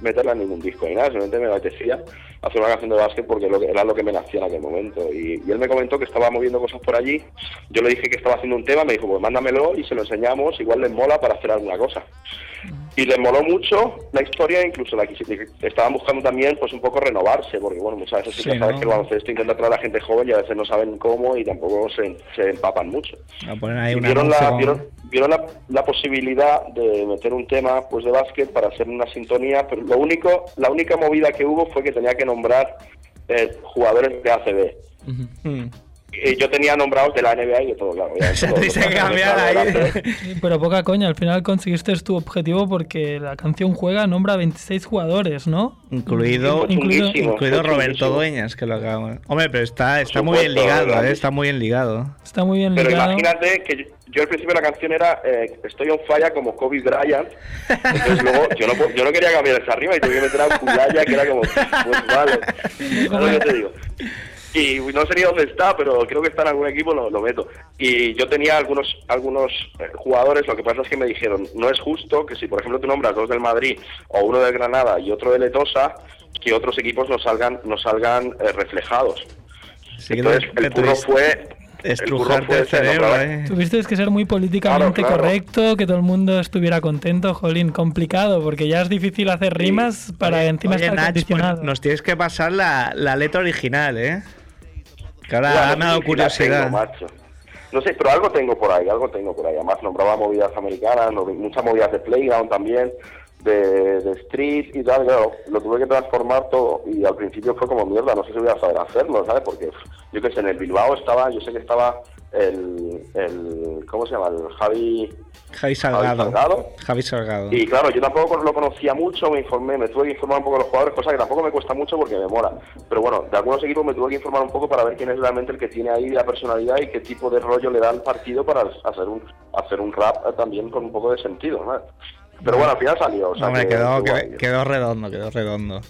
meterla en ningún disco ni nada, simplemente me apetecía hacer una canción de básquet porque lo que- era lo que me nacía en aquel momento. Y, y él me comentó que estaba moviendo cosas por allí. Yo le dije que estaba haciendo un tema, me dijo, pues mándamelo y se lo enseñamos, igual les mola para hacer alguna cosa. Y les moló mucho la historia, incluso la quisi- estaban buscando también pues un poco renovarse, porque bueno, muchas veces sí, Sí, que sabes ¿no? que el baloncesto intenta traer a la gente joven y a veces no saben cómo y tampoco se, se empapan mucho. Ahí Y vieron, la, vieron, vieron la, la posibilidad de meter un tema pues de básquet para hacer una sintonía, pero lo único, la única movida que hubo fue que tenía que nombrar eh, jugadores de ACB. Y yo tenía nombrados de la NBA y de todo, claro. obviamente, Se los- dice los- que cambiar ahí. Pero poca coña, al final conseguiste tu objetivo porque la canción juega, nombra 26 jugadores, ¿no? Incluido, incluido Roberto. Dueñas, que lo acabamos. Hombre, pero está, está muy bien ligado, ¿eh? Está muy bien ligado. Está muy bien Pero ligado. imagínate que yo, yo al principio de la canción era eh, Estoy on fire como Kobe Bryant. Entonces luego yo no, yo no quería cambiar esa arriba y tuve que meter a Kulaya, que era como, pues vale. ¿Sabes lo que te digo? Y no sé ni dónde está, pero creo que está en algún equipo, lo, lo meto. Y yo tenía algunos algunos eh, jugadores, lo que pasa es que me dijeron, no es justo que si por ejemplo tú nombras dos del Madrid o uno del Granada y otro de Letosa, que otros equipos no salgan no salgan eh, reflejados. Sí Entonces el tuviste- fue... Estrujarte el cerebro, ¿eh? Tuviste que ser muy políticamente Claro, claro. correcto, que todo el mundo estuviera contento, jolín, complicado, porque ya es difícil hacer rimas para encima Oye, estar Nach, pues, nos tienes que pasar la, la letra original, ¿eh? Que Bueno, me ha dado curiosidad. tengo. No sé, pero algo tengo por ahí, algo tengo por ahí. Además nombraba movidas americanas, muchas movidas de playground también, de, de street y tal. Claro, lo tuve que transformar todo y al principio fue como mierda, no sé si voy a saber hacerlo, ¿sabes? Porque yo qué sé, en el Bilbao estaba, yo sé que estaba el, el ¿cómo se llama? El Javi... Javi Salgado. Salgado. Javi Salgado. Y claro, yo tampoco lo conocía mucho, me informé, me tuve que informar un poco de los jugadores, cosa que tampoco me cuesta mucho porque me mola. Pero bueno, de algunos equipos me tuve que informar un poco para ver quién es realmente el que tiene ahí la personalidad y qué tipo de rollo le da al partido para hacer un hacer un rap también con un poco de sentido, ¿no? Pero bueno, al final salió. o sea Hombre, que- quedó, que quedó redondo, quedó redondo.